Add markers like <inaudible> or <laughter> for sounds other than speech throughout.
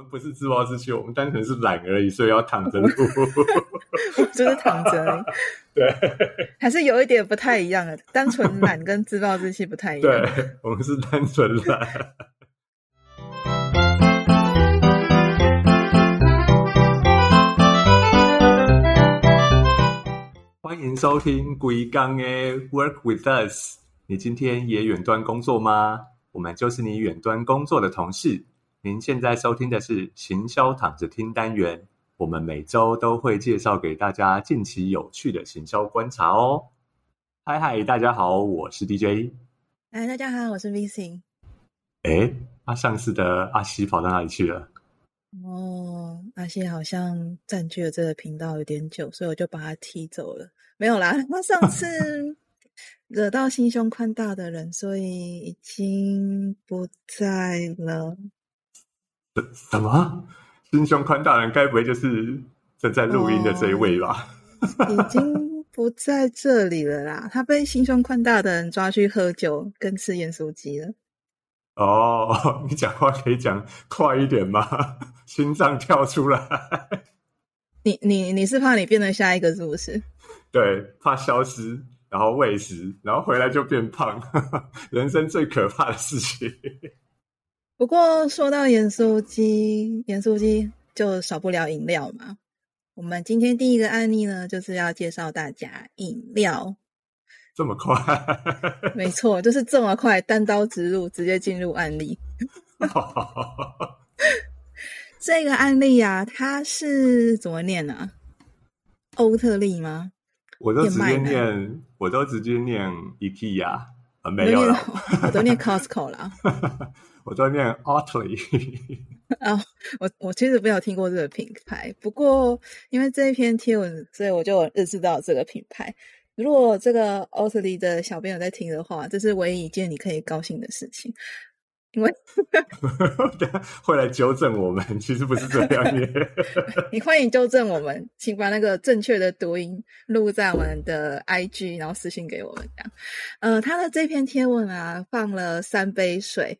们不是自暴自弃，我们单纯是懒而已，所以要躺着录。<laughs> 就是躺着，<laughs> 对，还是有一点不太一样的。单纯懒跟自暴自弃不太一样。<laughs> 对，我们是单纯懒。欢迎收听鬼刚的 Work with Us。你今天也远端工作吗？我们就是你远端工作的同事。您现在收听的是行销躺着听单元，我们每周都会介绍给大家近期有趣的行销观察哦。嗨嗨，大家好，我是 DJ。哎，大家好，我是 VC。哎，那上次的阿西跑到哪里去了？哦，阿西好像占据了这个频道有点久，所以我就把他踢走了。没有啦，他上次 <laughs> 惹到心胸宽大的人，所以已经不在了。什么？心胸宽大人该不会就是正在录音的这一位吧？已经不在这里了啦，<laughs> 他被心胸宽大的人抓去喝酒跟吃盐酥鸡了。哦，你讲话可以讲快一点吗？<laughs> 心脏跳出来。<laughs> 你你你是怕你变成下一个是不是？对，怕消失，然后喂食，然后回来就变胖，人生最可怕的事情。不过说到盐酥鸡，盐酥鸡就少不了饮料嘛。我们今天第一个案例呢，就是要介绍大家饮料。这么快？<laughs> 没错，就是这么快，单刀直入，直接进入案例。<laughs> 这个案例啊，它是怎么念呢？欧特利吗？我都直接念，我都直接念 IKEA 啊，没有了，<laughs> 我都念 Costco 了。我在念 Otley 啊，<laughs> 我我其实没有听过这个品牌，不过因为这一篇贴文，所以我就认识到这个品牌。如果这个 Otley 的小朋友在听的话，这是唯一一件你可以高兴的事情，因为 <laughs> 会来纠正我们，其实不是这样念。<laughs> 你欢迎纠正我们，请把那个正确的读音录在我们的 IG，然后私信给我们。这样，呃，他的这篇贴文啊，放了三杯水。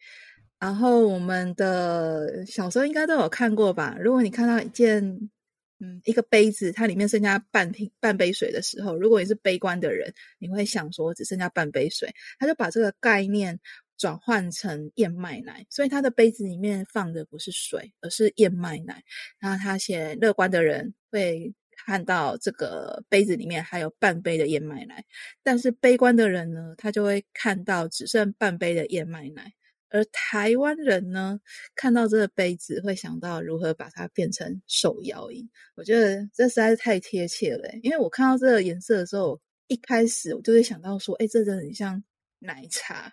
然后我们的小时候应该都有看过吧？如果你看到一件，嗯，一个杯子，它里面剩下半瓶半杯水的时候，如果你是悲观的人，你会想说只剩下半杯水，他就把这个概念转换成燕麦奶，所以他的杯子里面放的不是水，而是燕麦奶。然后他写乐观的人会看到这个杯子里面还有半杯的燕麦奶，但是悲观的人呢，他就会看到只剩半杯的燕麦奶。而台湾人呢，看到这个杯子会想到如何把它变成手摇饮。我觉得这实在是太贴切了，因为我看到这个颜色的时候，一开始我就会想到说，哎，这真的很像奶茶，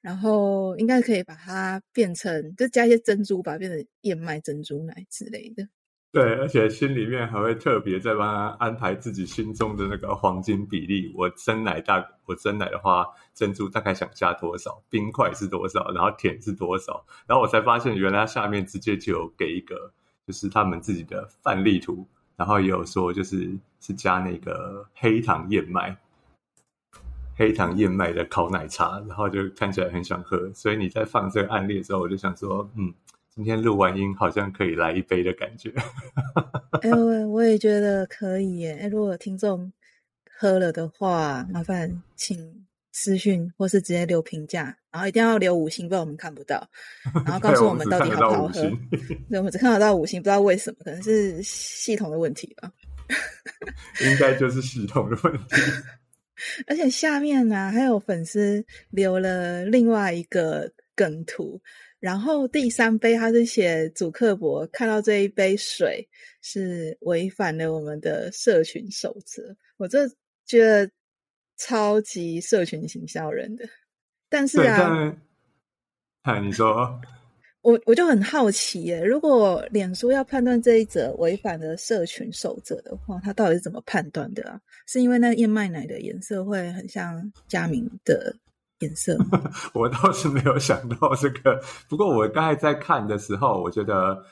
然后应该可以把它变成，就加一些珍珠，吧变成燕麦珍珠奶之类的。对，而且心里面还会特别在帮他安排自己心中的那个黄金比例。我真奶大，我真奶的话，珍珠大概想加多少，冰块是多少，然后甜是多少，然后我才发现原来下面直接就有给一个，就是他们自己的范例图，然后也有说就是是加那个黑糖燕麦，黑糖燕麦的烤奶茶，然后就看起来很想喝。所以你在放这个案例的时候，我就想说，嗯。今天录完音，好像可以来一杯的感觉。<laughs> 哎，我我也觉得可以耶。哎，如果听众喝了的话，麻烦请私讯或是直接留评价，然后一定要留五星，不然我们看不到。然后 <laughs> 告诉我们到底好不好喝。<laughs> 对，我们只看得到五星，不知道为什么，可能是系统的问题吧。应该就是系统的问题。而且下面呢，还有粉丝留了另外一个梗图。然后第三杯，他是写主客博看到这一杯水是违反了我们的社群守则，我这觉得超级社群行销人的。但是啊，哎，你说，<laughs> 我我就很好奇耶，如果脸书要判断这一则违反了社群守则的话，他到底是怎么判断的啊？是因为那燕麦奶的颜色会很像佳明的？颜色，<laughs> 我倒是没有想到这个。不过我刚才在看的时候，我觉得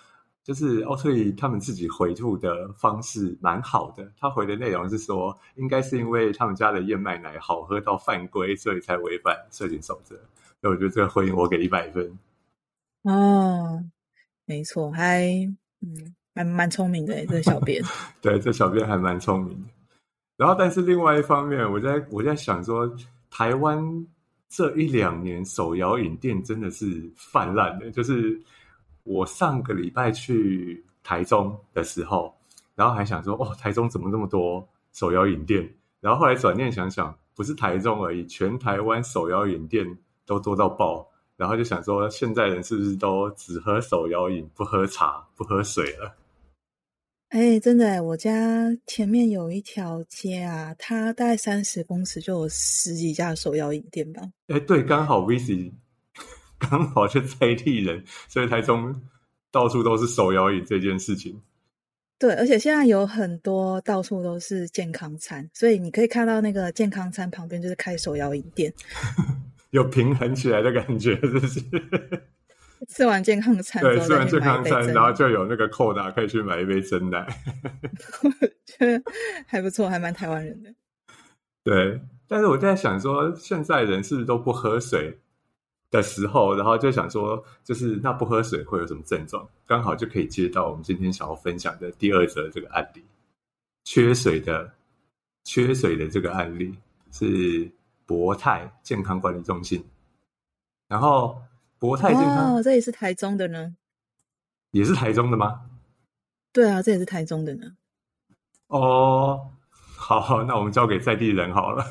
就是奥特利他们自己回复的方式蛮好的。他回的内容是说，应该是因为他们家的燕麦奶好喝到犯规，所以才违反社群守则。所以我觉得这个回应我给一百分。哦，没错，还嗯，蛮蛮聪明的这小编。<laughs> 对，这小编还蛮聪明的。然后，但是另外一方面，我在我在想说，台湾这一两年手摇饮店真的是泛滥的。就是我上个礼拜去台中的时候，然后还想说，哦，台中怎么那么多手摇饮店？然后后来转念想想，不是台中而已，全台湾手摇饮店都多到爆。然后就想说，现在人是不是都只喝手摇饮，不喝茶，不喝水了？哎，真的，我家前面有一条街啊，它大概三十公尺就有十几家手摇饮店吧。哎，对，刚好 v c <laughs> 刚好就在地人，所以台中到处都是手摇饮这件事情。对，而且现在有很多到处都是健康餐，所以你可以看到那个健康餐旁边就是开手摇饮店，<laughs> 有平衡起来的感觉，是不是？吃完健康餐，对，吃完健康餐，然后就有那个扣打，可以去买一杯真奶，<laughs> 觉得还不错，还蛮台湾人的。对，但是我在想说，现在人是不是都不喝水的时候，然后就想说，就是那不喝水会有什么症状？刚好就可以接到我们今天想要分享的第二则这个案例，缺水的缺水的这个案例是博泰健康管理中心，然后。国泰健康，哦，这也是台中的呢，也是台中的吗？对啊，这也是台中的呢。哦，好，那我们交给在地人好了。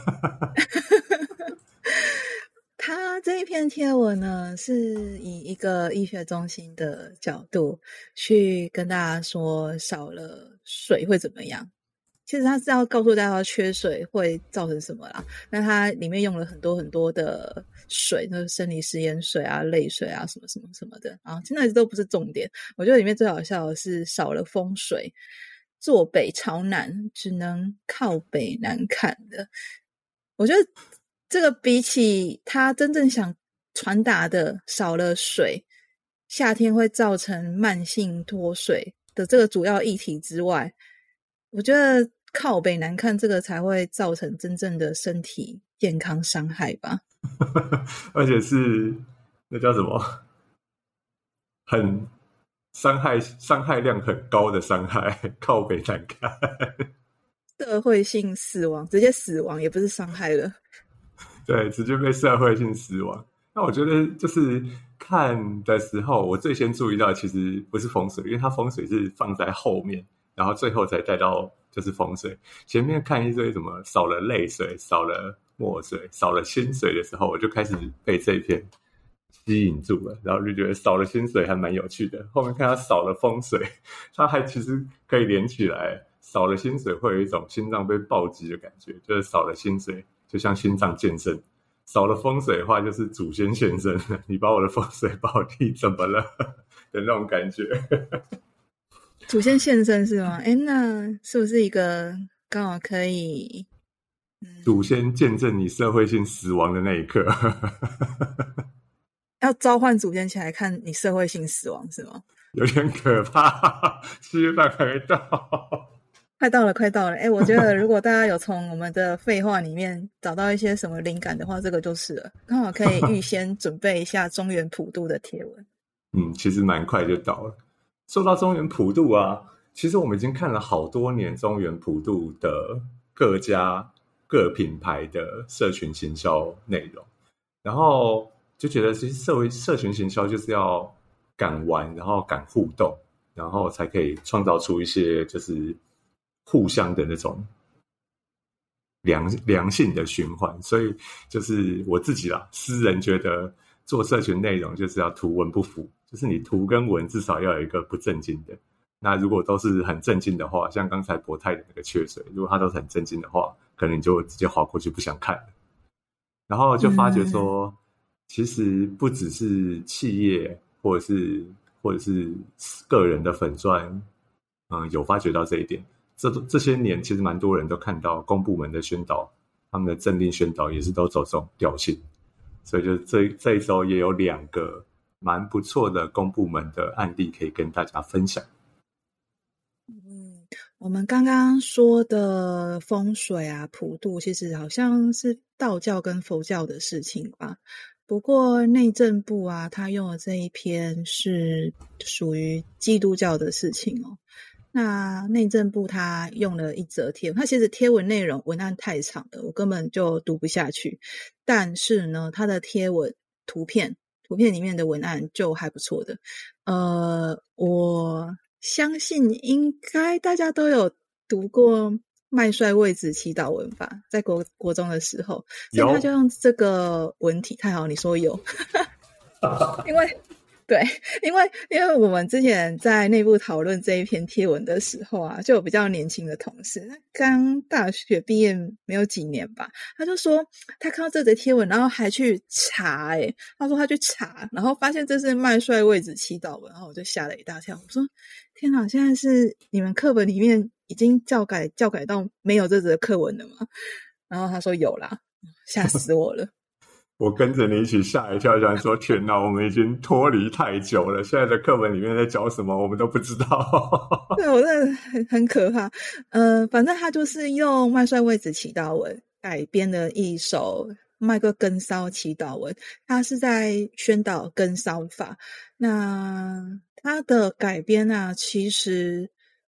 <laughs> 他这一篇贴文呢，是以一个医学中心的角度去跟大家说，少了水会怎么样。其实他是要告诉大家缺水会造成什么啦。那它里面用了很多很多的水，那生理食盐水啊、泪水啊，什么什么什么的啊，现在都不是重点。我觉得里面最好笑的是少了风水，坐北朝南，只能靠北南看的。我觉得这个比起他真正想传达的少了水，夏天会造成慢性脱水的这个主要议题之外。我觉得靠北难看，这个才会造成真正的身体健康伤害吧。<laughs> 而且是那叫什么，很伤害、伤害量很高的伤害，靠北难看。<laughs> 社会性死亡，直接死亡也不是伤害了。<laughs> 对，直接被社会性死亡。那我觉得就是看的时候，我最先注意到其实不是风水，因为它风水是放在后面。然后最后才带到就是风水。前面看一堆什么少了泪水、少了墨水、少了薪水的时候，我就开始被这一篇吸引住了。然后就觉得少了薪水还蛮有趣的。后面看它少了风水，它还其实可以连起来。少了薪水会有一种心脏被暴击的感觉，就是少了薪水就像心脏健身。少了风水的话，就是祖先现身，你把我的风水宝地怎么了 <laughs> 的那种感觉。祖先现身是吗？哎，那是不是一个刚好可以？祖先见证你社会性死亡的那一刻，<laughs> 要召唤祖先起来看你社会性死亡是吗？有点可怕。<laughs> 七月半还没到，快到了，快到了。哎，我觉得如果大家有从我们的废话里面找到一些什么灵感的话，这个就是了，刚好可以预先准备一下中原普渡的贴文。嗯，其实蛮快就到了。说到中原普渡啊，其实我们已经看了好多年中原普渡的各家各品牌的社群行销内容，然后就觉得其实社会社群行销就是要敢玩，然后敢互动，然后才可以创造出一些就是互相的那种良良性的循环。所以就是我自己啦，私人觉得做社群内容就是要图文不符。就是你图跟文至少要有一个不正经的。那如果都是很正经的话，像刚才博泰的那个缺水，如果它都是很正经的话，可能你就直接划过去不想看了。然后就发觉说，其实不只是企业或者是或者是个人的粉钻，嗯，有发觉到这一点。这这些年其实蛮多人都看到公部门的宣导，他们的政令宣导也是都走这种调性。所以就这这一周也有两个。蛮不错的公部门的案例可以跟大家分享。嗯，我们刚刚说的风水啊、普渡，其实好像是道教跟佛教的事情吧？不过内政部啊，他用的这一篇是属于基督教的事情哦。那内政部他用了一则贴文，他其实贴文内容文案太长了，我根本就读不下去。但是呢，他的贴文图片图片里面的文案就还不错的。呃，我相信应该大家都有读过麦帅位置祈祷文吧，在国国中的时候，所以他就用这个文体。太好，你说有，<laughs> 因为。对，因为因为我们之前在内部讨论这一篇贴文的时候啊，就有比较年轻的同事，刚大学毕业没有几年吧，他就说他看到这则贴文，然后还去查，诶他说他去查，然后发现这是麦帅位置祈祷文，然后我就吓了一大跳，我说天哪，现在是你们课本里面已经教改教改到没有这则课文了吗？然后他说有啦，吓死我了。我跟着你一起吓一跳，想说：“天哪，我们已经脱离太久了。现在的课本里面在教什么，我们都不知道。<laughs> ”对我真的很很可怕。呃，反正他就是用麦帅位子祈祷文改编的一首麦克根骚祈祷文，他是在宣导根骚法。那他的改编啊，其实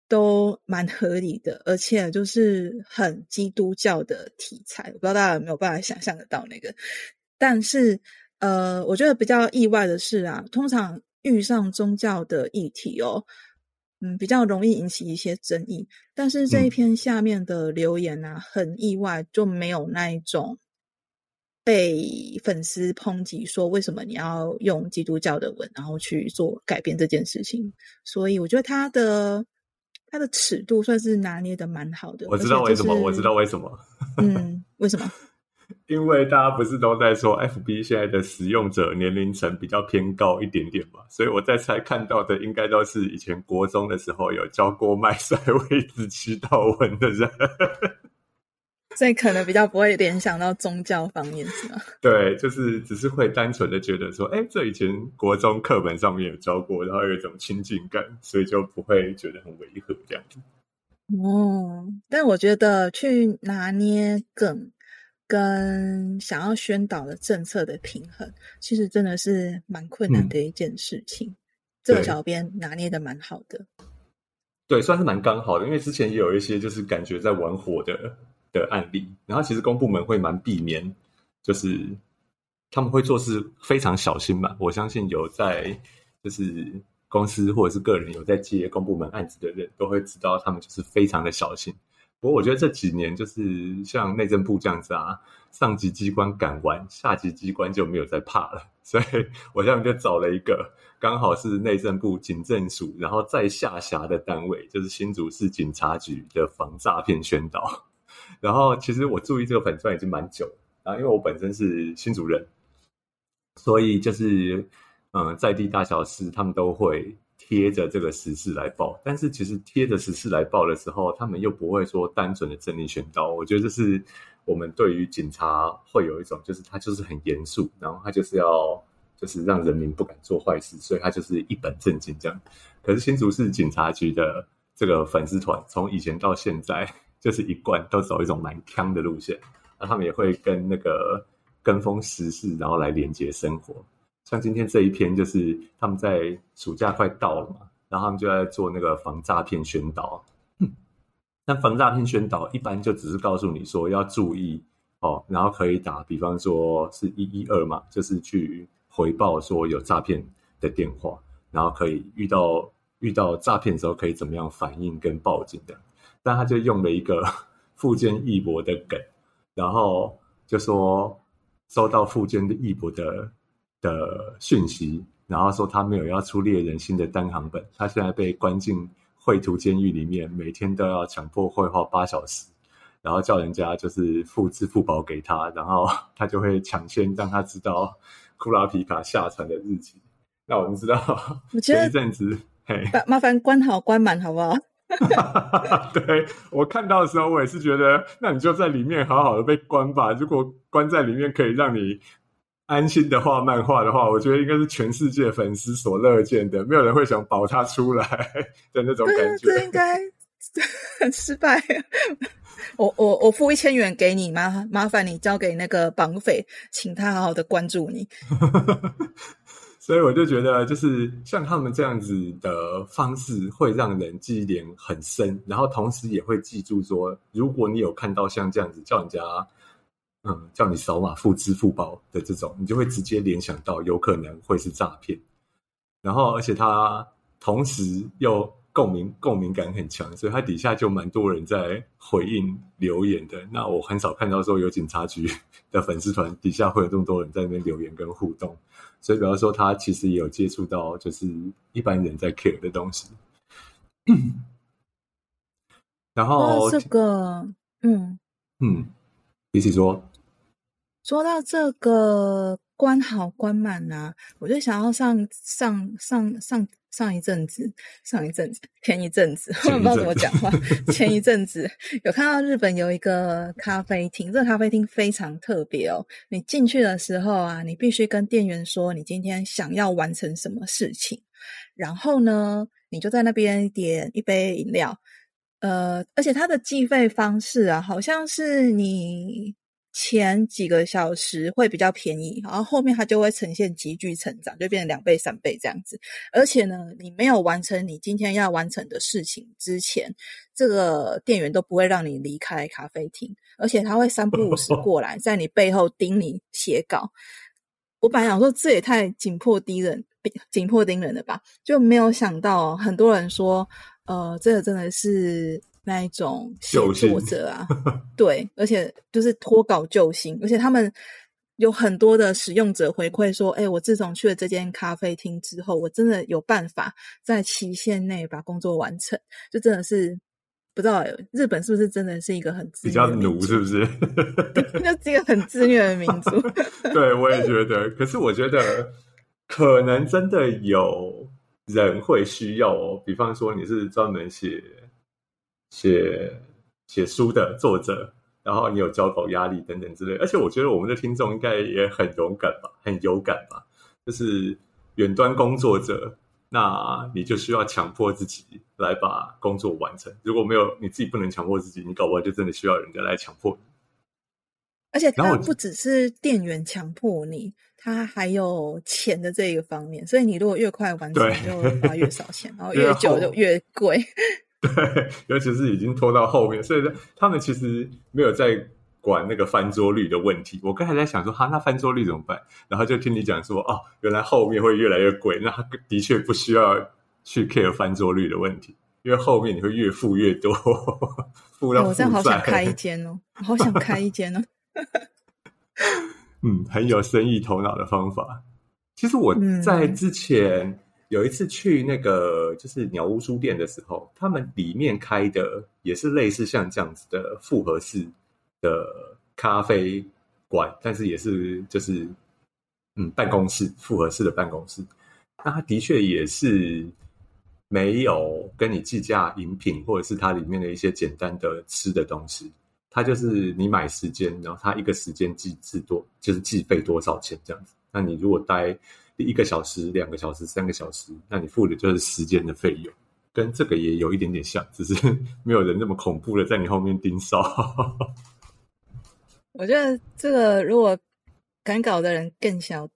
都蛮合理的，而且就是很基督教的题材。我不知道大家有没有办法想象得到那个。但是，呃，我觉得比较意外的是啊，通常遇上宗教的议题哦，嗯，比较容易引起一些争议。但是这一篇下面的留言呢，很意外，就没有那一种被粉丝抨击说为什么你要用基督教的文，然后去做改变这件事情。所以我觉得他的他的尺度算是拿捏的蛮好的。我知道为什么，我知道为什么。嗯，为什么？因为大家不是都在说，FB 现在的使用者年龄层比较偏高一点点嘛，所以我在猜看到的应该都是以前国中的时候有教过麦塞位置祈祷文的人，<laughs> 所以可能比较不会联想到宗教方面，是吗？<laughs> 对，就是只是会单纯的觉得说，哎，这以前国中课本上面有教过，然后有一种亲近感，所以就不会觉得很违和这样子。哦，但我觉得去拿捏梗。跟想要宣导的政策的平衡，其实真的是蛮困难的一件事情。这个小编拿捏的蛮好的，对，算是蛮刚好的。因为之前也有一些就是感觉在玩火的的案例，然后其实公部门会蛮避免，就是他们会做事非常小心嘛。我相信有在就是公司或者是个人有在接公部门案子的人都会知道，他们就是非常的小心。不过我觉得这几年就是像内政部这样子啊，上级机关敢玩，下级机关就没有再怕了。所以我下面就找了一个，刚好是内政部警政署，然后在下辖的单位，就是新竹市警察局的防诈骗宣导。然后其实我注意这个粉钻已经蛮久了啊，因为我本身是新竹人，所以就是嗯，在地大小事他们都会。贴着这个时事来报，但是其实贴着时事来报的时候，他们又不会说单纯的正义宣导。我觉得这是我们对于警察会有一种，就是他就是很严肃，然后他就是要就是让人民不敢做坏事，所以他就是一本正经这样。可是新竹市警察局的这个粉丝团，从以前到现在，就是一贯都走一种蛮腔的路线，那他们也会跟那个跟风时事，然后来连接生活。像今天这一篇，就是他们在暑假快到了嘛，然后他们就在做那个防诈骗宣导。那防诈骗宣导一般就只是告诉你说要注意哦，然后可以打，比方说是一一二嘛，就是去回报说有诈骗的电话，然后可以遇到遇到诈骗的时候可以怎么样反应跟报警的。但他就用了一个 <laughs> 附件义博的梗，然后就说收到附件的义博的。的讯息，然后说他没有要出猎人心的单行本，他现在被关进绘图监狱里面，每天都要强迫绘画八小时，然后叫人家就是付支付宝给他，然后 <laughs> 他就会抢先让他知道库拉皮卡下船的日期。那我们知道，前一阵子，嘿，麻烦关好关满好不好？<laughs> <laughs> 对我看到的时候，我也是觉得，那你就在里面好好的被关吧。如果关在里面可以让你。安心的画漫画的话，我觉得应该是全世界粉丝所乐见的，没有人会想保他出来的那种感觉。这应该很失败。<laughs> 我我我付一千元给你麻麻烦你交给那个绑匪，请他好好的关注你。<laughs> 所以我就觉得，就是像他们这样子的方式，会让人记忆点很深，然后同时也会记住说，如果你有看到像这样子叫人家，嗯，叫你扫码付支付宝的这种，你就会直接联想到有可能会是诈骗。然后，而且他同时又。共鸣共鸣感很强，所以他底下就蛮多人在回应留言的。那我很少看到说有警察局的粉丝团底下会有这么多人在那边留言跟互动，所以比方说他其实也有接触到就是一般人在 care 的东西。然后这个，嗯嗯，比起说，说到这个关好关满啊，我就想要上上上上。上一阵子，上一阵子，前一阵子，我不知道怎么讲话。前一阵子有看到日本有一个咖啡厅，这个咖啡厅非常特别哦。你进去的时候啊，你必须跟店员说你今天想要完成什么事情，然后呢，你就在那边点一杯饮料。呃，而且它的计费方式啊，好像是你。前几个小时会比较便宜，然后后面它就会呈现急剧成长，就变成两倍、三倍这样子。而且呢，你没有完成你今天要完成的事情之前，这个店员都不会让你离开咖啡厅，而且他会三不五时 <laughs> 过来，在你背后盯你写稿。我本来想说这也太紧迫盯人、紧迫盯人了吧，就没有想到很多人说，呃，这个真的是。那一种写作者啊，<laughs> 对，而且就是脱稿救星，而且他们有很多的使用者回馈说：“哎，我自从去了这间咖啡厅之后，我真的有办法在期限内把工作完成。”就真的是不知道日本是不是真的是一个很比较奴，是不是？<laughs> 就是一个很自虐的民族。<laughs> 对，我也觉得。可是我觉得可能真的有人会需要哦，比方说你是专门写。写写书的作者，然后你有交稿压力等等之类，而且我觉得我们的听众应该也很勇敢吧，很有感吧。就是远端工作者，那你就需要强迫自己来把工作完成。如果没有你自己不能强迫自己，你搞不好就真的需要人家来强迫你。而且他不只是店员强迫你，他还有钱的这一个方面。所以你如果越快完成，就花越少钱，然后 <laughs> 越久就越贵。对，尤其是已经拖到后面，所以他们其实没有在管那个翻桌率的问题。我刚才在想说，哈，那翻桌率怎么办？然后就听你讲说，哦，原来后面会越来越贵，那的确不需要去 care 翻桌率的问题，因为后面你会越付越多，付到我真的好想开一间哦，好想开一间哦。<laughs> 嗯，很有生意头脑的方法。其实我在之前。有一次去那个就是鸟屋书店的时候，他们里面开的也是类似像这样子的复合式的咖啡馆，但是也是就是嗯办公室复合式的办公室。那它的确也是没有跟你计价饮品，或者是它里面的一些简单的吃的东西。它就是你买时间，然后它一个时间计制多就是计费多少钱这样子。那你如果待。一个小时、两个小时、三个小时，那你付的就是时间的费用，跟这个也有一点点像，只是 <laughs> 没有人那么恐怖的在你后面盯梢。<laughs> 我觉得这个如果赶稿的人更小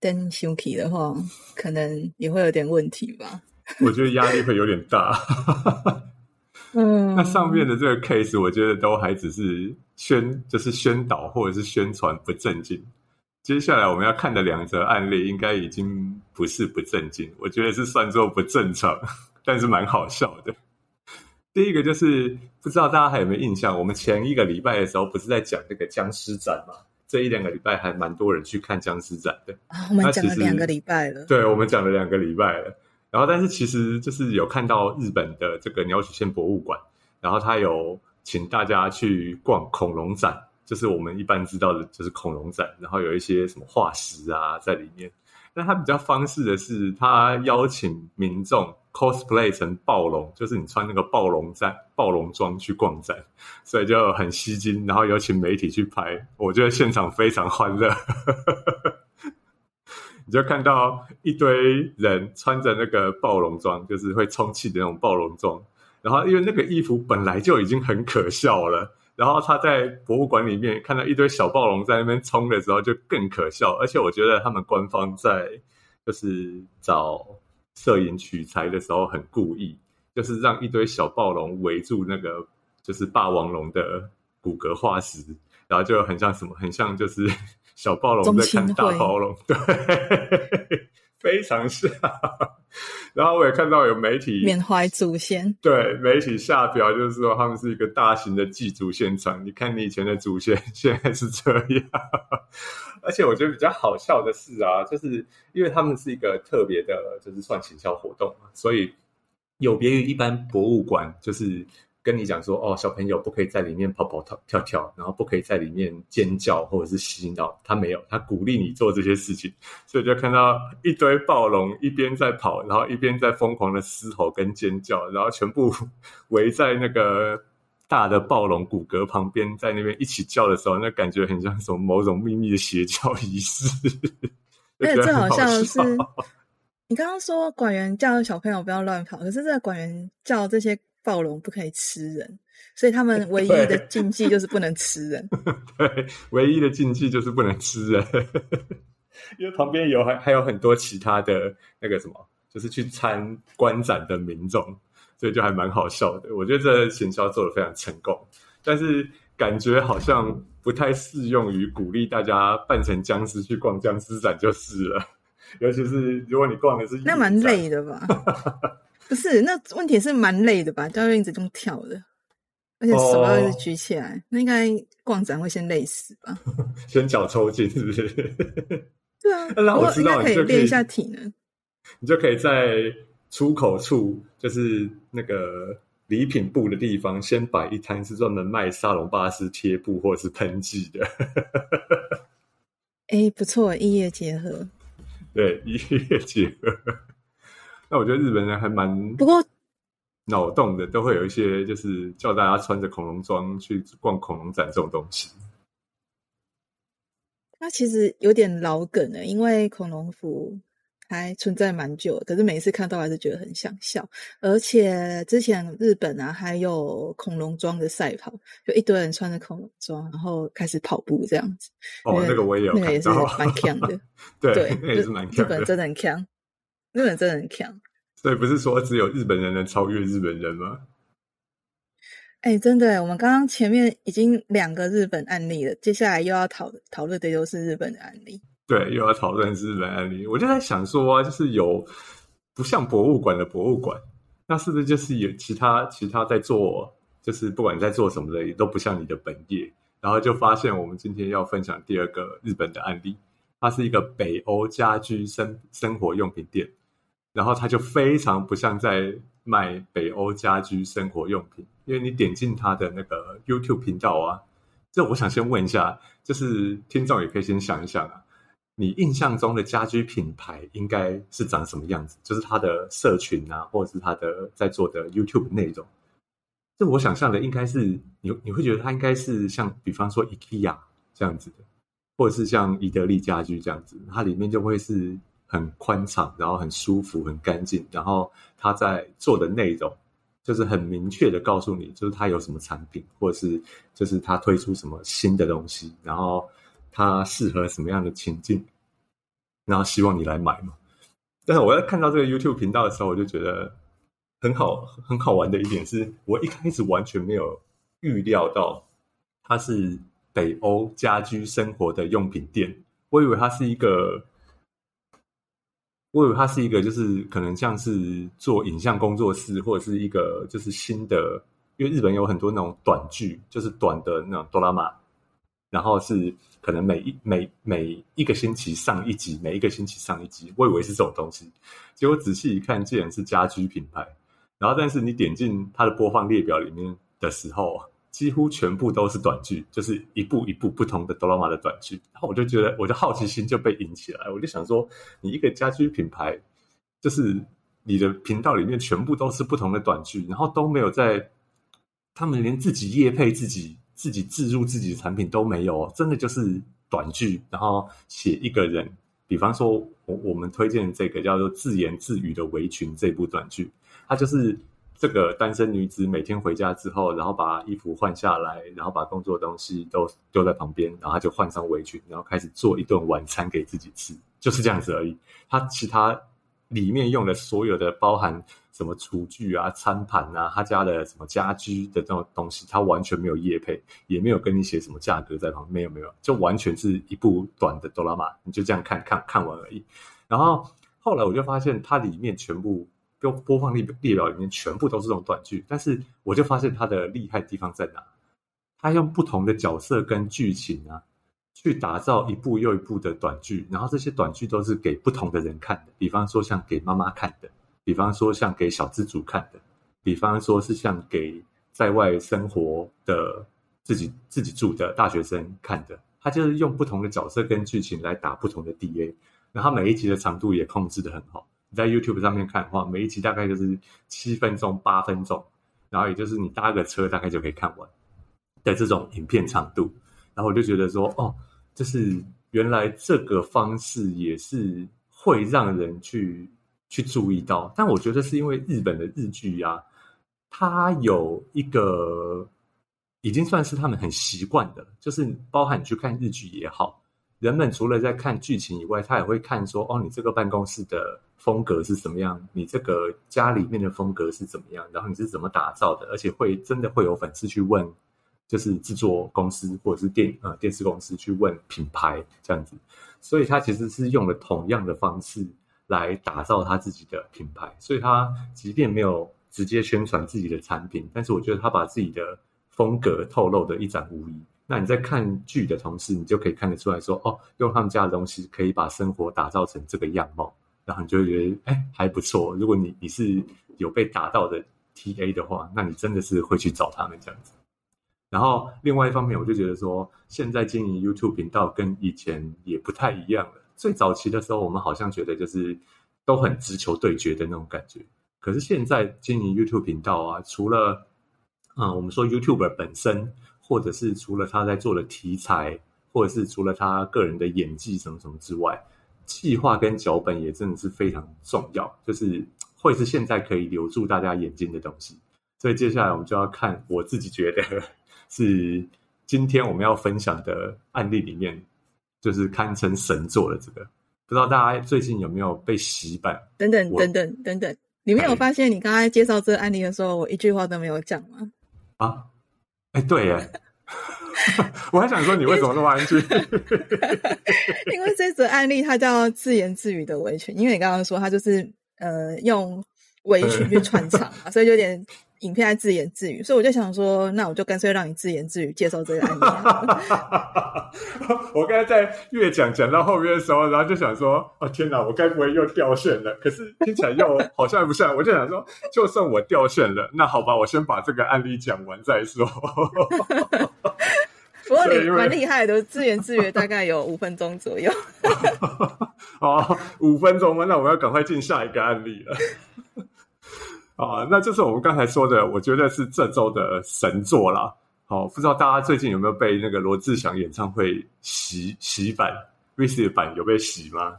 登凶皮的话，可能也会有点问题吧。<laughs> 我觉得压力会有点大。嗯，那上面的这个 case，我觉得都还只是宣，就是宣导或者是宣传不正经。接下来我们要看的两则案例，应该已经不是不正经，我觉得是算作不正常，<laughs> 但是蛮好笑的。第一个就是不知道大家还有没有印象，我们前一个礼拜的时候不是在讲那个僵尸展嘛？这一两个礼拜还蛮多人去看僵尸展的啊。我们讲了两个礼拜了，对，我们讲了两个礼拜了。然后，但是其实就是有看到日本的这个鸟取县博物馆，然后他有请大家去逛恐龙展。就是我们一般知道的，就是恐龙展，然后有一些什么化石啊在里面。那他比较方式的是，他邀请民众 cosplay 成暴龙，就是你穿那个暴龙战暴龙装去逛展，所以就很吸睛。然后有请媒体去拍，我觉得现场非常欢乐。<laughs> 你就看到一堆人穿着那个暴龙装，就是会充气的那种暴龙装，然后因为那个衣服本来就已经很可笑了，然后他在博物馆里面看到一堆小暴龙在那边冲的时候就更可笑，而且我觉得他们官方在就是找摄影取材的时候很故意，就是让一堆小暴龙围住那个就是霸王龙的骨骼化石，然后就很像什么，很像就是小暴龙在看大暴龙，对，非常像。然后我也看到有媒体缅怀祖先，对媒体下表就是说他们是一个大型的祭祖现场。你看你以前的祖先现在是这样，而且我觉得比较好笑的是啊，就是因为他们是一个特别的，就是算行销活动嘛，所以有别于一般博物馆，就是。跟你讲说哦，小朋友不可以在里面跑跑跳跳跳，然后不可以在里面尖叫或者是嬉闹。他没有，他鼓励你做这些事情，所以就看到一堆暴龙一边在跑，然后一边在疯狂的嘶吼跟尖叫，然后全部 <laughs> 围在那个大的暴龙骨骼旁边，在那边一起叫的时候，那感觉很像什么某种秘密的邪教仪式。而且最好像是，你刚刚说管员叫小朋友不要乱跑，可是这个管员叫这些。暴龙不可以吃人，所以他们 <laughs> 唯一的禁忌就是不能吃人。<laughs> 对，唯一的禁忌就是不能吃人，<laughs> 因为旁边有还还有很多其他的那个什么，就是去参观展的民众，所以就还蛮好笑的。我觉得这行销做的非常成功，但是感觉好像不太适用于鼓励大家扮成僵尸去逛僵尸展就是了。尤其是如果你逛的是那蛮累的吧。不是，那问题是蛮累的吧？教练一直这么跳的，而且手要一直举起来，那应该逛展会先累死吧？<laughs> 先脚抽筋是不是？对啊，<laughs> 那我应该可以练一下体能。你就可以在出口处，就是那个礼品部的地方，先摆一摊是专门卖沙龙巴斯贴布或者是喷剂的。哎，不错，异业结合。对，异业结合。那我觉得日本人还蛮不过脑洞的，都会有一些就是叫大家穿着恐龙装去逛恐龙展这种东西。那其实有点老梗了，因为恐龙服还存在蛮久，可是每一次看到还是觉得很想笑。而且之前日本啊还有恐龙装的赛跑，就一堆人穿着恐龙装，然后开始跑步这样子。哦，那个我也有，<laughs> 那个也是蛮强的。对，那也是蛮强。日本真的很强。日本真的很强，所以不是说只有日本人能超越日本人吗？哎，真的，我们刚刚前面已经两个日本案例了，接下来又要讨讨论的又是日本的案例。对，又要讨论日本案例，我就在想说，就是有不像博物馆的博物馆，那是不是就是有其他其他在做，就是不管在做什么的，也都不像你的本业。然后就发现，我们今天要分享第二个日本的案例，它是一个北欧家居生生活用品店。然后它就非常不像在卖北欧家居生活用品，因为你点进它的那个 YouTube 频道啊，这我想先问一下，就是听众也可以先想一想啊，你印象中的家居品牌应该是长什么样子？就是它的社群啊，或者是它的在做的 YouTube 内容，这我想象的应该是你你会觉得它应该是像比方说 IKEA 这样子的，或者是像宜得利家居这样子，它里面就会是。很宽敞，然后很舒服，很干净。然后他在做的内容，就是很明确的告诉你，就是他有什么产品，或者是就是他推出什么新的东西，然后他适合什么样的情境，然后希望你来买嘛。但是我在看到这个 YouTube 频道的时候，我就觉得很好很好玩的一点是，我一开始完全没有预料到它是北欧家居生活的用品店，我以为它是一个。我以为它是一个，就是可能像是做影像工作室，或者是一个就是新的，因为日本有很多那种短剧，就是短的那种哆啦 A，然后是可能每一每每一个星期上一集，每一个星期上一集。我以为是这种东西，结果仔细一看，竟然是家居品牌。然后，但是你点进它的播放列表里面的时候。几乎全部都是短剧，就是一部一部不同的哆啦 A 的短剧，然后我就觉得我的好奇心就被引起来，我就想说，你一个家居品牌，就是你的频道里面全部都是不同的短剧，然后都没有在，他们连自己业配自己、自己置入自己的产品都没有，真的就是短剧，然后写一个人，比方说我我们推荐这个叫做自言自语的围裙这部短剧，它就是。这个单身女子每天回家之后，然后把衣服换下来，然后把工作东西都丢在旁边，然后她就换上围裙，然后开始做一顿晚餐给自己吃，就是这样子而已。她其他里面用的所有的包含什么厨具啊、餐盘啊，她家的什么家居的这种东西，她完全没有业配，也没有跟你写什么价格在旁，没有没有，就完全是一部短的哆啦 A 你就这样看看看完而已。然后后来我就发现，它里面全部。就播放列列表里面全部都是这种短剧，但是我就发现它的厉害地方在哪？他用不同的角色跟剧情啊，去打造一部又一部的短剧，然后这些短剧都是给不同的人看的。比方说像给妈妈看的，比方说像给小资族看的，比方说是像给在外生活的自己自己住的大学生看的。他就是用不同的角色跟剧情来打不同的 DA，然后每一集的长度也控制的很好。在 YouTube 上面看的话，每一集大概就是七分钟、八分钟，然后也就是你搭个车大概就可以看完的这种影片长度。然后我就觉得说，哦，就是原来这个方式也是会让人去去注意到。但我觉得是因为日本的日剧呀，它有一个已经算是他们很习惯的，就是包含去看日剧也好。人们除了在看剧情以外，他也会看说：哦，你这个办公室的风格是什么样？你这个家里面的风格是怎么样？然后你是怎么打造的？而且会真的会有粉丝去问，就是制作公司或者是电呃电视公司去问品牌这样子。所以他其实是用了同样的方式来打造他自己的品牌。所以他即便没有直接宣传自己的产品，但是我觉得他把自己的风格透露的一展无遗。那你在看剧的同时，你就可以看得出来说，哦，用他们家的东西可以把生活打造成这个样貌，然后你就会觉得，哎，还不错。如果你你是有被打到的 T A 的话，那你真的是会去找他们这样子。然后另外一方面，我就觉得说，现在经营 YouTube 频道跟以前也不太一样了。最早期的时候，我们好像觉得就是都很直球对决的那种感觉。可是现在经营 YouTube 频道啊，除了嗯，我们说 YouTuber 本身。或者是除了他在做的题材，或者是除了他个人的演技什么什么之外，计划跟脚本也真的是非常重要，就是会是现在可以留住大家眼睛的东西。所以接下来我们就要看，我自己觉得是今天我们要分享的案例里面，就是堪称神作的这个。不知道大家最近有没有被洗版？等等等等等等，你没有发现你刚才介绍这个案例的时候，我一句话都没有讲吗？啊？哎，对耶，<laughs> 我还想说你为什么那么安静？<laughs> 因为这则案例它叫自言自语的围裙，因为你刚刚说它就是呃用围裙去串场嘛，<laughs> 所以有点。影片在自言自语，所以我就想说，那我就干脆让你自言自语介绍这个案例。我刚才在越讲讲到后面的时候，然后就想说，哦天哪，我该不会又掉线了？可是听起来又好像不像。我就想说，就算我掉线了，那好吧，我先把这个案例讲完再说。不过你蛮厉害的，自言自语大概有五分钟左右。<laughs> 哦，五分钟吗？那我们要赶快进下一个案例了。啊，<laughs> 那就是我们刚才说的，我觉得是这周的神作啦。好，不知道大家最近有没有被那个罗志祥演唱会洗洗版，V C 的版有被洗吗？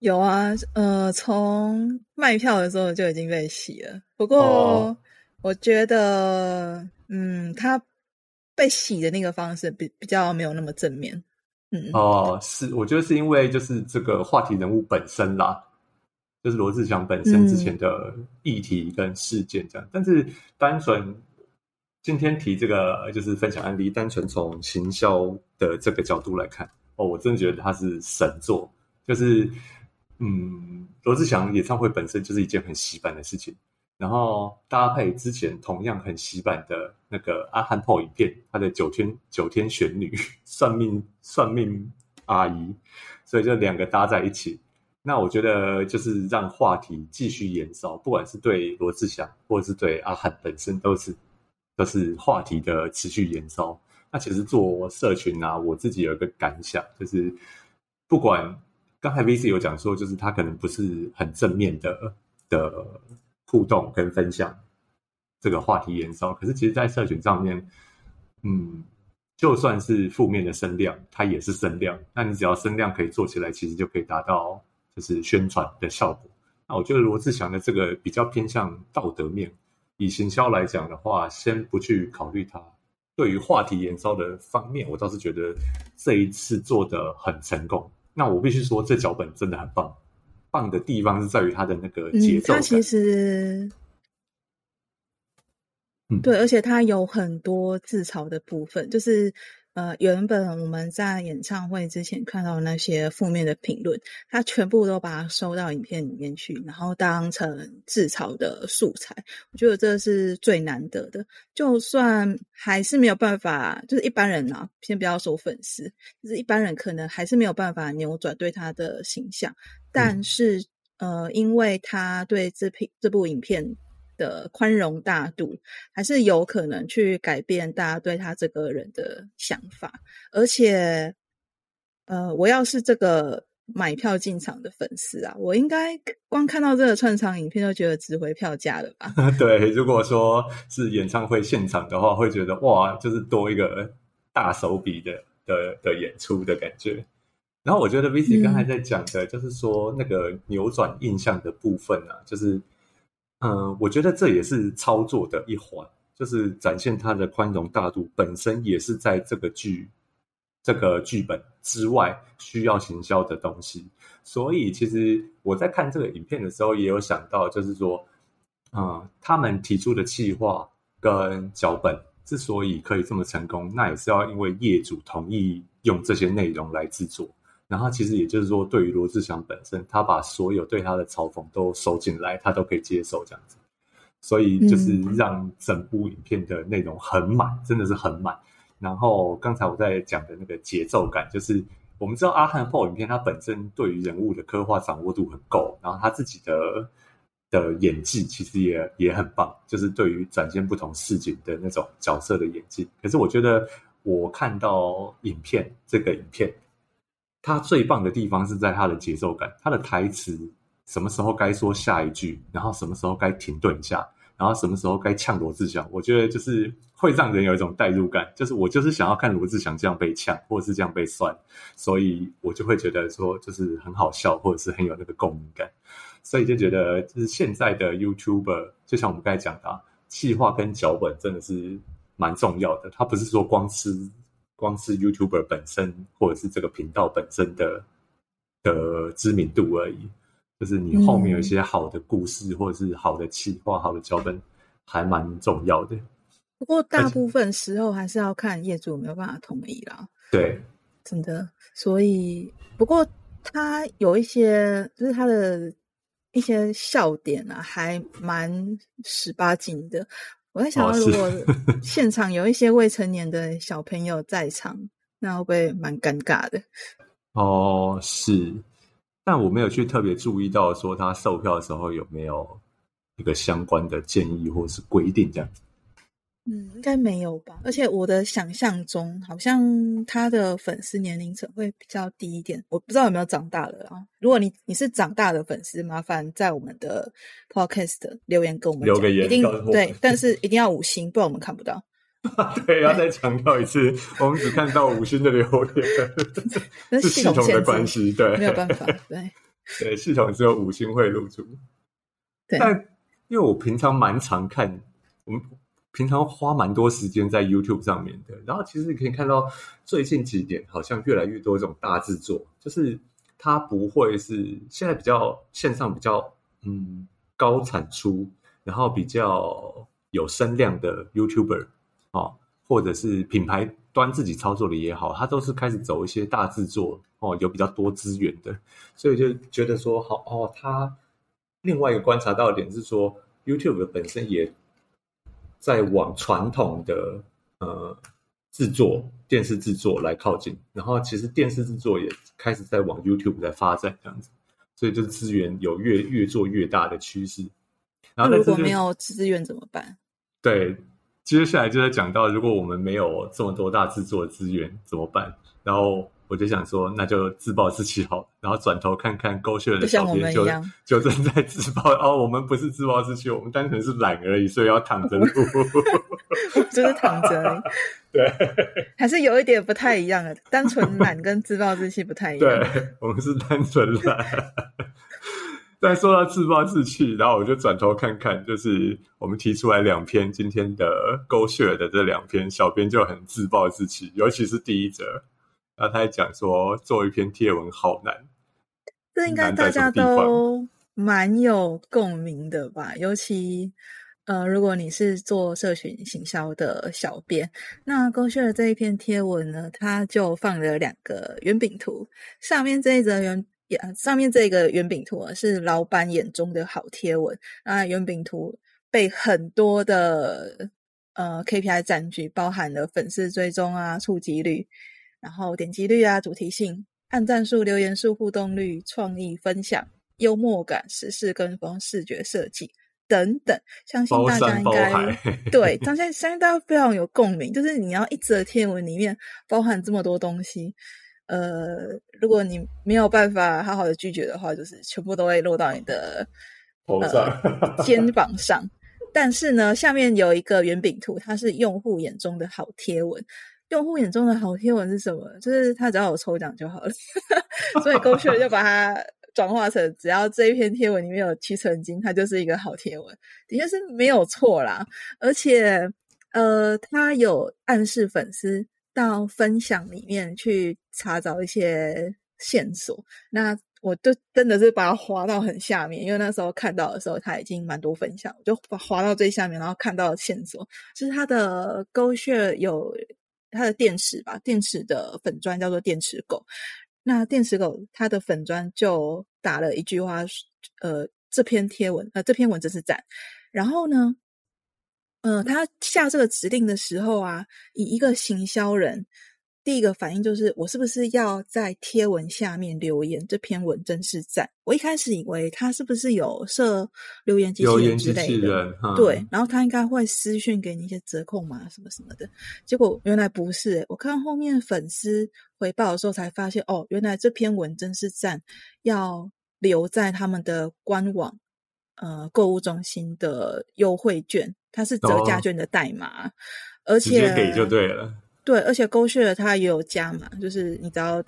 有啊，呃，从卖票的时候就已经被洗了。不过我觉得，嗯，他被洗的那个方式比比较没有那么正面。嗯，哦，是，我觉得是因为就是这个话题人物本身啦。就是罗志祥本身之前的议题跟事件这样，但是单纯今天提这个就是分享案例，单纯从行销的这个角度来看，哦，我真的觉得他是神作。就是嗯，罗志祥演唱会本身就是一件很洗版的事情，然后搭配之前同样很洗版的那个阿汉破影片，他的九天九天玄女 <laughs> 算命算命阿姨，所以就两个搭在一起。那我觉得就是让话题继续延烧，不管是对罗志祥，或者是对阿汉本身，都是都是话题的持续延烧。那其实做社群啊，我自己有一个感想，就是不管刚才 V C 有讲说，就是他可能不是很正面的的互动跟分享这个话题延烧，可是其实，在社群上面，嗯，就算是负面的声量，它也是声量。那你只要声量可以做起来，其实就可以达到。就是宣传的效果。那我觉得罗志祥的这个比较偏向道德面，以行销来讲的话，先不去考虑它。对于话题延烧的方面，我倒是觉得这一次做的很成功。那我必须说，这脚本真的很棒。棒的地方是在于它的那个节奏。它其实，嗯，对，而且它有很多自嘲的部分，就是。呃，原本我们在演唱会之前看到那些负面的评论，他全部都把它收到影片里面去，然后当成自嘲的素材。我觉得这是最难得的。就算还是没有办法，就是一般人啊，先不要说粉丝，就是一般人可能还是没有办法扭转对他的形象。但是，呃，因为他对这片这部影片。的宽容大度，还是有可能去改变大家对他这个人的想法。而且，呃，我要是这个买票进场的粉丝啊，我应该光看到这个串场影片就觉得值回票价了吧？<laughs> 对，如果说是演唱会现场的话，会觉得哇，就是多一个大手笔的的的演出的感觉。然后我觉得 V C 刚才在讲的，就是说那个扭转印象的部分啊，就是。嗯，我觉得这也是操作的一环，就是展现他的宽容大度，本身也是在这个剧、这个剧本之外需要行销的东西。所以，其实我在看这个影片的时候，也有想到，就是说，嗯，他们提出的企划跟脚本之所以可以这么成功，那也是要因为业主同意用这些内容来制作。然后其实也就是说，对于罗志祥本身，他把所有对他的嘲讽都收进来，他都可以接受这样子，所以就是让整部影片的内容很满，真的是很满。然后刚才我在讲的那个节奏感，就是我们知道阿汉爆影片，他本身对于人物的刻画掌握度很够，然后他自己的的演技其实也也很棒，就是对于展现不同市井的那种角色的演技。可是我觉得我看到影片这个影片。他最棒的地方是在他的节奏感，他的台词什么时候该说下一句，然后什么时候该停顿一下，然后什么时候该呛罗志祥，我觉得就是会让人有一种代入感，就是我就是想要看罗志祥这样被呛，或者是这样被酸，所以我就会觉得说就是很好笑，或者是很有那个共鸣感，所以就觉得就是现在的 YouTuber，就像我们刚才讲的，啊气划跟脚本真的是蛮重要的，他不是说光吃。光是 YouTuber 本身，或者是这个频道本身的的知名度而已，就是你后面有一些好的故事，或者是好的企划、好的脚本，还蛮重要的。不过大部分时候还是要看业主有没有办法同意啦。对，真的。所以，不过他有一些，就是他的一些笑点啊，还蛮十八禁的。我在想，如果 <laughs> 现场有一些未成年的小朋友在场，那会不会蛮尴尬的？哦，是，但我没有去特别注意到说他售票的时候有没有一个相关的建议或是规定这样子。嗯，应该没有吧？而且我的想象中，好像他的粉丝年龄层会比较低一点。我不知道有没有长大了啊？如果你你是长大的粉丝，麻烦在我们的 podcast 留言跟我们留个言，一定对，但是一定要五星，不然我们看不到。<laughs> 对，要再强调一次，我们只看到五星的留言，<laughs> <laughs> 是系统的关系，对，没有办法，对，对，系统只有五星会露出。对。但因为我平常蛮常看我们。平常花蛮多时间在 YouTube 上面的，然后其实你可以看到最近几年好像越来越多这种大制作，就是它不会是现在比较线上比较嗯高产出，然后比较有声量的 YouTuber 哦，或者是品牌端自己操作的也好，它都是开始走一些大制作哦，有比较多资源的，所以就觉得说好哦，它另外一个观察到点是说 YouTube 本身也。在往传统的呃制作电视制作来靠近，然后其实电视制作也开始在往 YouTube 在发展这样子，所以就是资源有越越做越大的趋势。然后如果没有资源怎么办？对，接下来就在讲到如果我们没有这么多大制作的资源怎么办？然后。我就想说，那就自暴自弃好。然后转头看看勾血的小编，就就正在自暴。哦，我们不是自暴自弃，我们单纯是懒而已，所以要躺着录。<laughs> 就是躺着。<laughs> 对，还是有一点不太一样的。单纯懒跟自暴自弃不太一样。对，我们是单纯懒。但说到自暴自弃，然后我就转头看看，就是我们提出来两篇今天的勾血的这两篇，小编就很自暴自弃，尤其是第一则，然后他还讲说做一篇贴文好难，这应该大家都蛮有共鸣的吧？尤其呃，如果你是做社群行销的小编，那勾血的这一篇贴文呢，他就放了两个圆饼图，上面这一则圆。上面这个圆饼图啊，是老板眼中的好贴文。那圆饼图被很多的呃 KPI 占据，包含了粉丝追踪啊、触及率，然后点击率啊、主题性、按赞数、留言数、互动率、创意分享、幽默感、时事跟风、视觉设计等等。相信大家应该对，<laughs> 相信相信大家非常有共鸣。就是你要一则天文里面包含这么多东西。呃，如果你没有办法好好的拒绝的话，就是全部都会落到你的 <laughs> 头上、肩膀上。但是呢，下面有一个圆饼图，它是用户眼中的好贴文。用户眼中的好贴文是什么？就是他只要有抽奖就好了。<laughs> 所以勾选就把它转化成，只要这一篇贴文里面有七成金，它就是一个好贴文。的确是没有错啦。而且，呃，他有暗示粉丝。到分享里面去查找一些线索，那我就真的是把它滑到很下面，因为那时候看到的时候，他已经蛮多分享，我就把滑到最下面，然后看到线索，就是他的勾血有他的电池吧，电池的粉砖叫做电池狗，那电池狗他的粉砖就打了一句话，呃，这篇贴文，呃，这篇文真是赞，然后呢？呃，他下这个指令的时候啊，以一个行销人，第一个反应就是我是不是要在贴文下面留言？这篇文真是赞。我一开始以为他是不是有设留言机器人之类的，对，然后他应该会私讯给你一些折扣码什么什么的。结果原来不是，我看后面粉丝回报的时候才发现，哦，原来这篇文真是赞，要留在他们的官网。呃，购物中心的优惠券，它是折价券的代码，而且给就对了。对，而且勾血它也有加嘛，就是你只要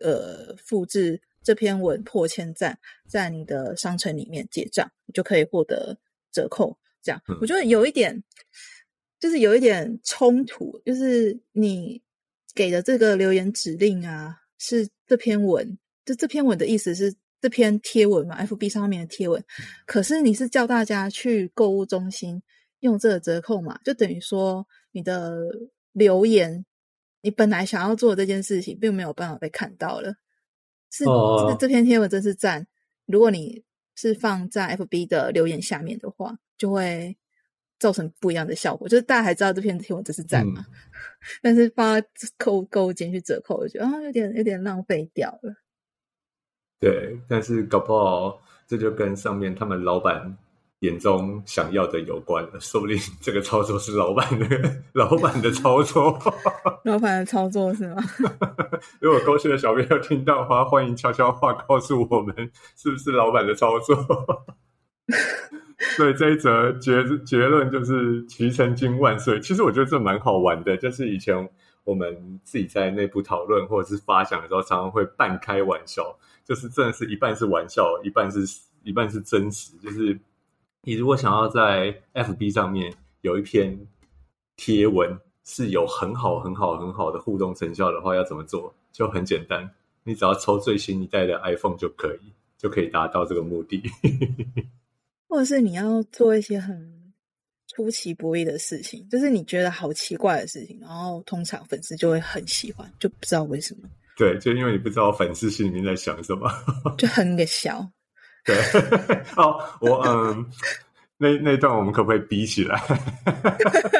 呃复制这篇文破千赞，在你的商城里面结账，你就可以获得折扣。这样，我觉得有一点，就是有一点冲突，就是你给的这个留言指令啊，是这篇文，就这篇文的意思是。这篇贴文嘛，FB 上面的贴文，可是你是叫大家去购物中心用这个折扣嘛？就等于说你的留言，你本来想要做这件事情，并没有办法被看到了。是，这这篇贴文真是赞。如果你是放在 FB 的留言下面的话，就会造成不一样的效果。就是大家还知道这篇贴文真是赞嘛？<laughs> 但是发扣购物间去折扣，我觉得啊，有点有点浪费掉了。对，但是搞不好这就跟上面他们老板眼中想要的有关了，<laughs> 说不定这个操作是老板的 <laughs> 老板的操作，<laughs> 老板的操作是吗？如果勾血的小朋友听到的话，欢迎悄悄话告诉我们，是不是老板的操作？所以这一则结结论就是“齐成金万岁”。其实我觉得这蛮好玩的，就是以前我们自己在内部讨论或者是发想的时候，常常会半开玩笑。就是真的是一半是玩笑，一半是一半是真实。就是你如果想要在 FB 上面有一篇贴文是有很好很好很好的互动成效的话，要怎么做？就很简单，你只要抽最新一代的 iPhone 就可以，就可以达到这个目的。<laughs> 或者是你要做一些很出其不意的事情，就是你觉得好奇怪的事情，然后通常粉丝就会很喜欢，就不知道为什么。对，就因为你不知道粉丝心里面在想什么，就很个笑。对，<laughs> 哦，我嗯，那那段我们可不可以比起来？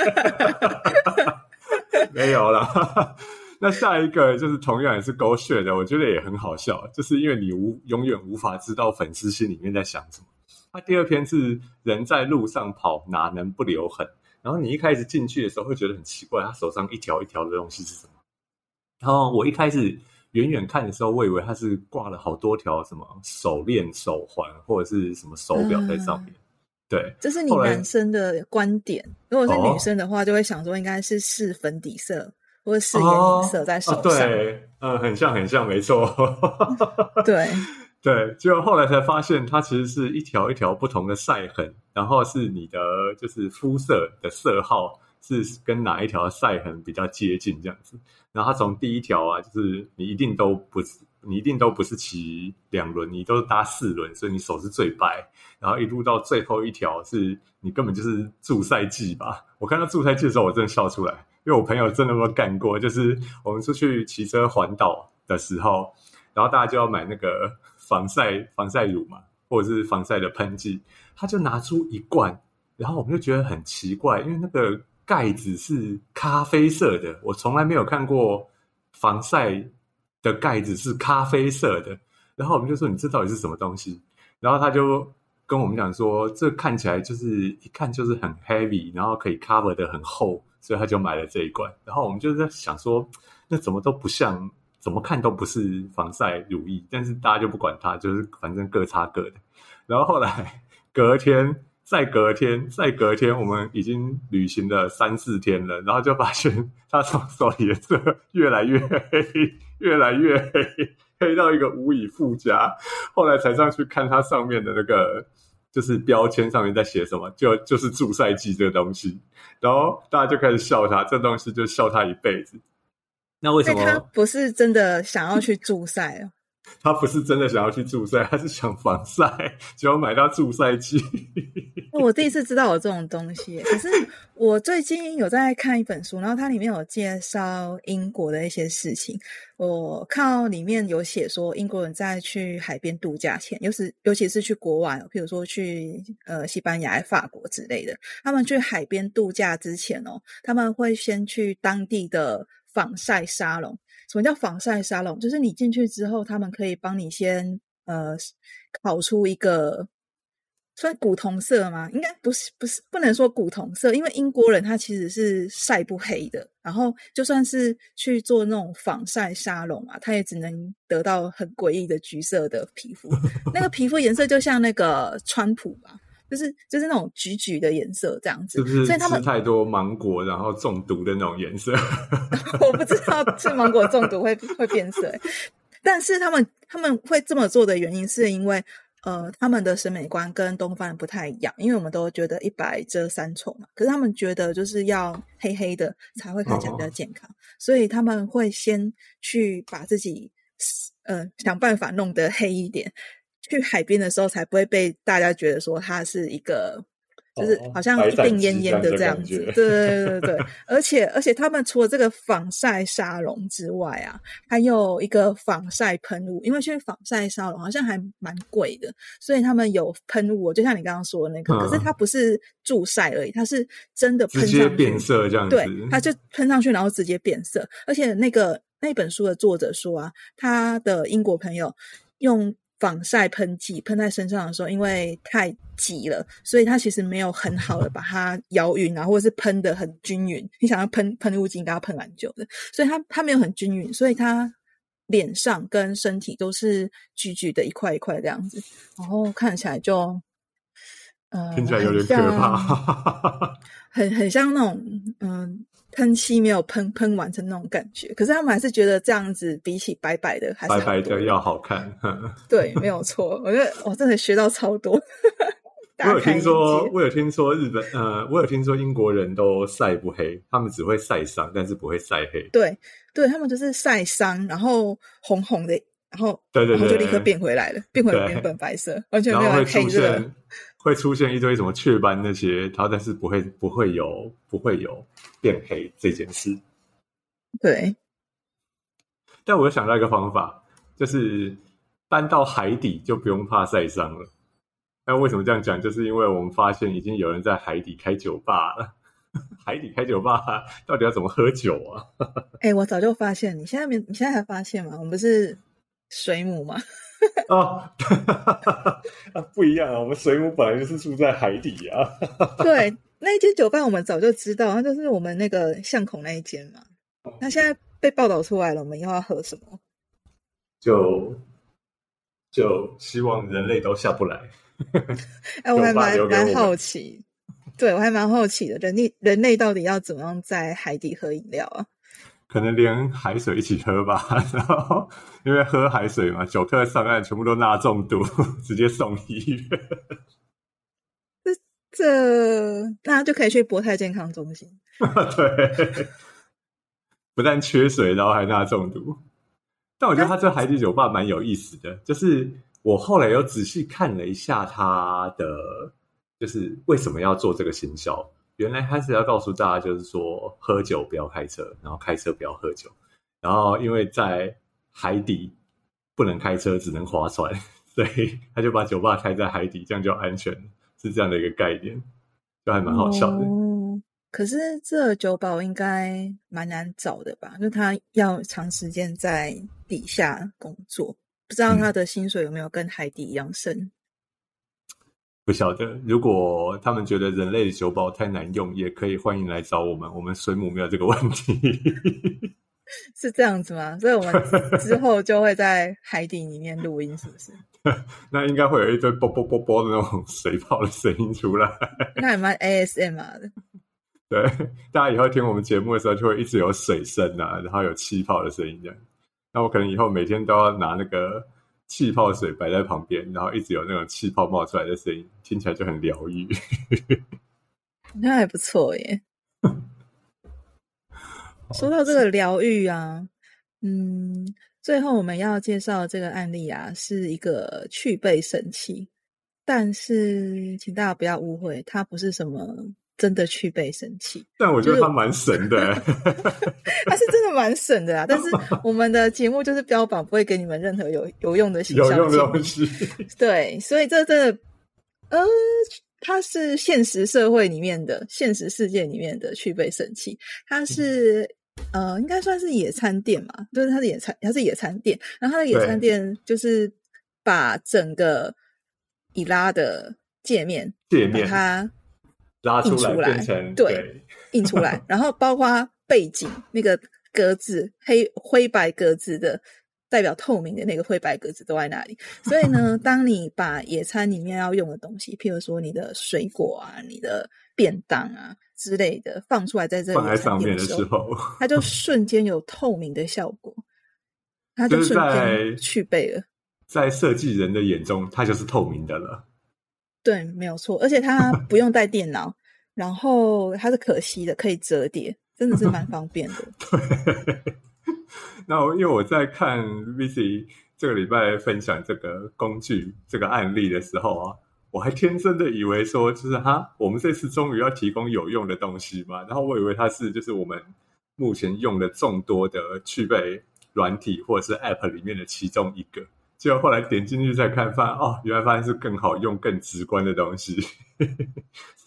<laughs> 没有了。那下一个就是同样也是狗血的，我觉得也很好笑，就是因为你无永远无法知道粉丝心里面在想什么。他第二篇是人在路上跑，哪能不留痕？然后你一开始进去的时候会觉得很奇怪，他手上一条一条的东西是什么？然后我一开始远远看的时候，我以为他是挂了好多条什么手链、手环或者是什么手表在上面。对，这是你男生的观点。如果是女生的话，就会想说应该是试粉底色或者试眼影色在手上。对，嗯，很像，很像，没错。<laughs> 对，<laughs> 对，结果后来才发现，它其实是一条一条不同的晒痕，然后是你的就是肤色的色号是跟哪一条晒痕比较接近这样子。然后他从第一条啊，就是你一定都不是，你一定都不是骑两轮，你都是搭四轮，所以你手是最白。然后一路到最后一条，是你根本就是助赛季吧？我看到助赛季的时候，我真的笑出来，因为我朋友真的没有干过，就是我们出去骑车环岛的时候，然后大家就要买那个。防晒防晒乳嘛，或者是防晒的喷剂，他就拿出一罐，然后我们就觉得很奇怪，因为那个盖子是咖啡色的，我从来没有看过防晒的盖子是咖啡色的。然后我们就说：“你这到底是什么东西？”然后他就跟我们讲说：“这看起来就是一看就是很 heavy，然后可以 cover 的很厚，所以他就买了这一罐。”然后我们就在想说：“那怎么都不像。”怎么看都不是防晒乳液，但是大家就不管它，就是反正各擦各的。然后后来隔天，再隔天，<laughs> 再隔天，我们已经旅行了三四天了，然后就发现 <laughs> 他从手里的色越来越黑，<laughs> 越来越黑，黑到一个无以复加。后来才上去看它上面的那个，就是标签上面在写什么，就就是助晒剂这个东西。然后大家就开始笑他，这东西就笑他一辈子。那为什么他不是真的想要去助赛哦？他不是真的想要去助晒，他是想防晒，结果买到助晒剂。我第一次知道有这种东西，可是我最近有在看一本书，然后它里面有介绍英国的一些事情。我看到里面有写说，英国人在去海边度假前，尤其尤其是去国外，譬如说去呃西班牙、法国之类的，他们去海边度假之前哦，他们会先去当地的。防晒沙龙，什么叫防晒沙龙？就是你进去之后，他们可以帮你先呃烤出一个算古铜色吗？应该不是，不是不能说古铜色，因为英国人他其实是晒不黑的。然后就算是去做那种防晒沙龙啊，他也只能得到很诡异的橘色的皮肤，那个皮肤颜色就像那个川普吧。就是就是那种橘橘的颜色这样子，所以他们吃太多芒果然后中毒的那种颜色。<laughs> 我不知道吃芒果中毒会会变色，但是他们他们会这么做的原因是因为呃他们的审美观跟东方人不太一样，因为我们都觉得一白遮三丑嘛，可是他们觉得就是要黑黑的才会看起来比较健康，所以他们会先去把自己呃想办法弄得黑一点。去海边的时候，才不会被大家觉得说他是一个，就是好像一病恹恹的这样子。对对对对对，<laughs> 而且而且他们除了这个防晒沙龙之外啊，还有一个防晒喷雾。因为去防晒沙龙好像还蛮贵的，所以他们有喷雾。就像你刚刚说的那个，可是它不是助晒而已，它是真的喷上去变色这样子。对，它就喷上去，然后直接变色。而且那个那本书的作者说啊，他的英国朋友用。防晒喷剂喷在身上的时候，因为太急了，所以它其实没有很好的把它摇匀啊，或者是喷的很均匀。你想要喷喷雾剂，应该要喷蛮久的，所以它它没有很均匀，所以它脸上跟身体都是橘橘的一块一块这样子，然后看起来就呃，听起来有点可怕，<laughs> 很很像那种嗯。喷漆没有喷喷完成那种感觉，可是他们还是觉得这样子比起白白的，还是白白的要好看。对，没有错。我觉得我真的学到超多。我有听说，我有听说日本，呃，我有听说英国人都晒不黑，他们只会晒伤，但是不会晒黑。对，对他们就是晒伤，然后红红的，然后对对对，就立刻变回来了，变回原本白色，完全没有黑色。会出现一堆什么雀斑那些，它但是不会不会有不会有变黑这件事。对。但我又想到一个方法，就是搬到海底就不用怕晒伤了。那为什么这样讲？就是因为我们发现已经有人在海底开酒吧了。<laughs> 海底开酒吧到底要怎么喝酒啊？<laughs> 哎，我早就发现，你现在没？你现在才发现吗？我们不是水母吗？<laughs> 哦，<laughs> 不一样啊！我们水母本来就是住在海底啊。<laughs> 对，那一间酒吧我们早就知道，那就是我们那个巷口那一间嘛。那现在被报道出来了，我们以后要喝什么？就就希望人类都下不来。哎，我还蛮蛮好奇，对我还蛮好奇的，人类人类到底要怎么样在海底喝饮料啊？可能连海水一起喝吧，<laughs> 然后因为喝海水嘛，酒客上岸全部都钠中毒，<laughs> 直接送医院。这这，那就可以去博泰健康中心。<laughs> 对，不但缺水，然后还钠中毒。但我觉得他这海底酒吧蛮有意思的，就是我后来又仔细看了一下他的，就是为什么要做这个行销。原来他是要告诉大家，就是说喝酒不要开车，然后开车不要喝酒。然后因为在海底不能开车，只能划船，所以他就把酒吧开在海底，这样就安全，是这样的一个概念，就还蛮好笑的。嗯可是这酒保应该蛮难找的吧？就他要长时间在底下工作，不知道他的薪水有没有跟海底一样深？不晓得。如果他们觉得人类的酒保太难用，也可以欢迎来找我们。我们水母没有这个问题，<laughs> 是这样子吗？所以我们之后就会在海底里面录音，是不是？<laughs> 那应该会有一堆啵啵啵啵的那种水泡的声音出来，<laughs> 那还蛮 ASM r 的。对，大家以后听我们节目的时候，就会一直有水声啊，然后有气泡的声音这样。那我可能以后每天都要拿那个气泡水摆在旁边，然后一直有那种气泡冒出来的声音，听起来就很疗愈。<laughs> 那还不错耶。说到这个疗愈啊，嗯，最后我们要介绍这个案例啊，是一个去背神器，但是请大家不要误会，它不是什么。真的去背神器，但我觉得他蛮神的，<laughs> 他是真的蛮神的啊！但是我们的节目就是标榜不会给你们任何有有用的有用的东西，对，所以这真的，呃，它是现实社会里面的现实世界里面的去背神器，它是呃，应该算是野餐店嘛，就是它的野餐，它是野餐店，然后它的野餐店就是把整个以拉的界面界面它。拉出来，对，印出来，<laughs> 然后包括背景那个格子黑灰白格子的代表透明的那个灰白格子都在那里。<laughs> 所以呢，当你把野餐里面要用的东西，譬如说你的水果啊、你的便当啊之类的放出来在这里放在上面的时候，它就瞬间有透明的效果，它就瞬间去背了。在设计人的眼中，它就是透明的了。对，没有错，而且它 <laughs> 不用带电脑，然后它是可吸的，可以折叠，真的是蛮方便的。<laughs> 对，那因为我在看 Vici 这个礼拜分享这个工具这个案例的时候啊，我还天真的以为说，就是哈，我们这次终于要提供有用的东西嘛，然后我以为它是就是我们目前用的众多的具备软体或者是 App 里面的其中一个。结果后来点进去再看，发现哦，原来发现是更好用、更直观的东西。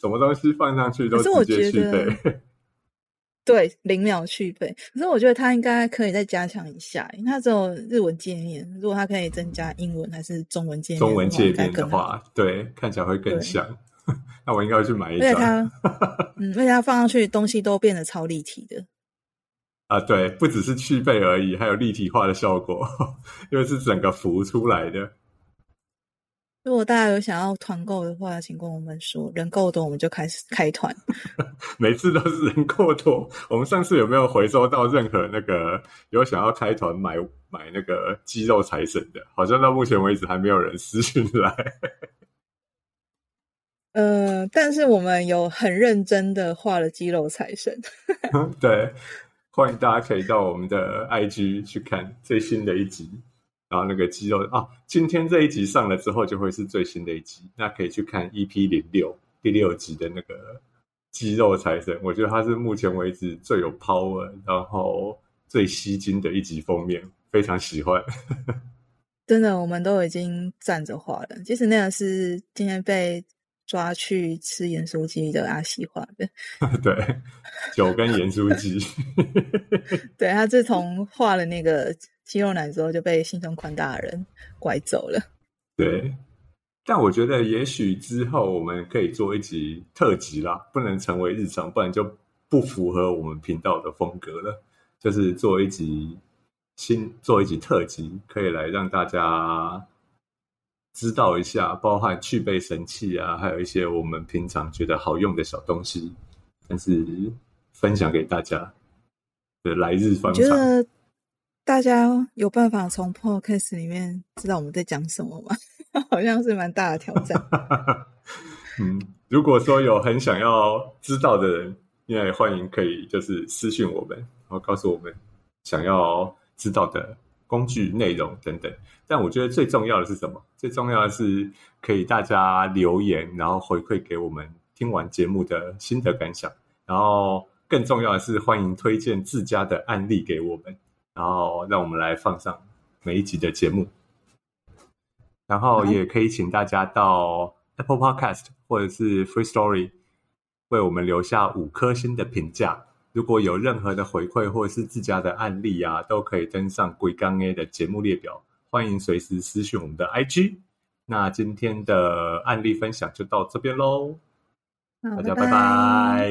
什么东西放上去都直接去背，对，零秒去背。可是我觉得它应该可以再加强一下，因为它只有日文界面。如果它可以增加英文还是中文界面，中文界面的话，对，看起来会更像。<laughs> 那我应该去买一张。而且它，<laughs> 嗯，而且它放上去东西都变得超立体的。啊，对，不只是去背而已，还有立体化的效果，<laughs> 因为是整个浮出来的。如果大家有想要团购的话，请跟我们说，人够多我们就开始开团。<laughs> 每次都是人够多，我们上次有没有回收到任何那个有想要开团买买那个肌肉财神的？好像到目前为止还没有人私信来。<laughs> 呃，但是我们有很认真的画了肌肉财神。对。欢迎大家可以到我们的 IG 去看最新的一集，然后那个肌肉啊，今天这一集上了之后就会是最新的一集，那可以去看 EP 零六第六集的那个肌肉财神，我觉得他是目前为止最有 power，然后最吸睛的一集封面，非常喜欢。<laughs> 真的，我们都已经站着画了，其实那个是今天被。抓去吃盐酥鸡的阿西画的，<laughs> 对，酒跟盐酥鸡，<laughs> 对他自从画了那个肌肉男之后，就被心胸宽大的人拐走了。对，但我觉得也许之后我们可以做一集特辑啦，不能成为日常，不然就不符合我们频道的风格了。就是做一集新，做一集特辑，可以来让大家。知道一下，包含去背神器啊，还有一些我们平常觉得好用的小东西，但是分享给大家。的来日方长觉长。得大家有办法从 podcast 里面知道我们在讲什么吗？<laughs> 好像是蛮大的挑战。<laughs> 嗯，如果说有很想要知道的人，也欢迎可以就是私信我们，然后告诉我们想要知道的工具内容等等。但我觉得最重要的是什么？最重要的是可以大家留言，然后回馈给我们听完节目的心得感想。然后更重要的是，欢迎推荐自家的案例给我们，然后让我们来放上每一集的节目。然后也可以请大家到 Apple Podcast 或者是 Free Story 为我们留下五颗星的评价。如果有任何的回馈或者是自家的案例啊，都可以登上鬼刚 A 的节目列表。欢迎随时私讯我们的 IG。那今天的案例分享就到这边喽，大家拜拜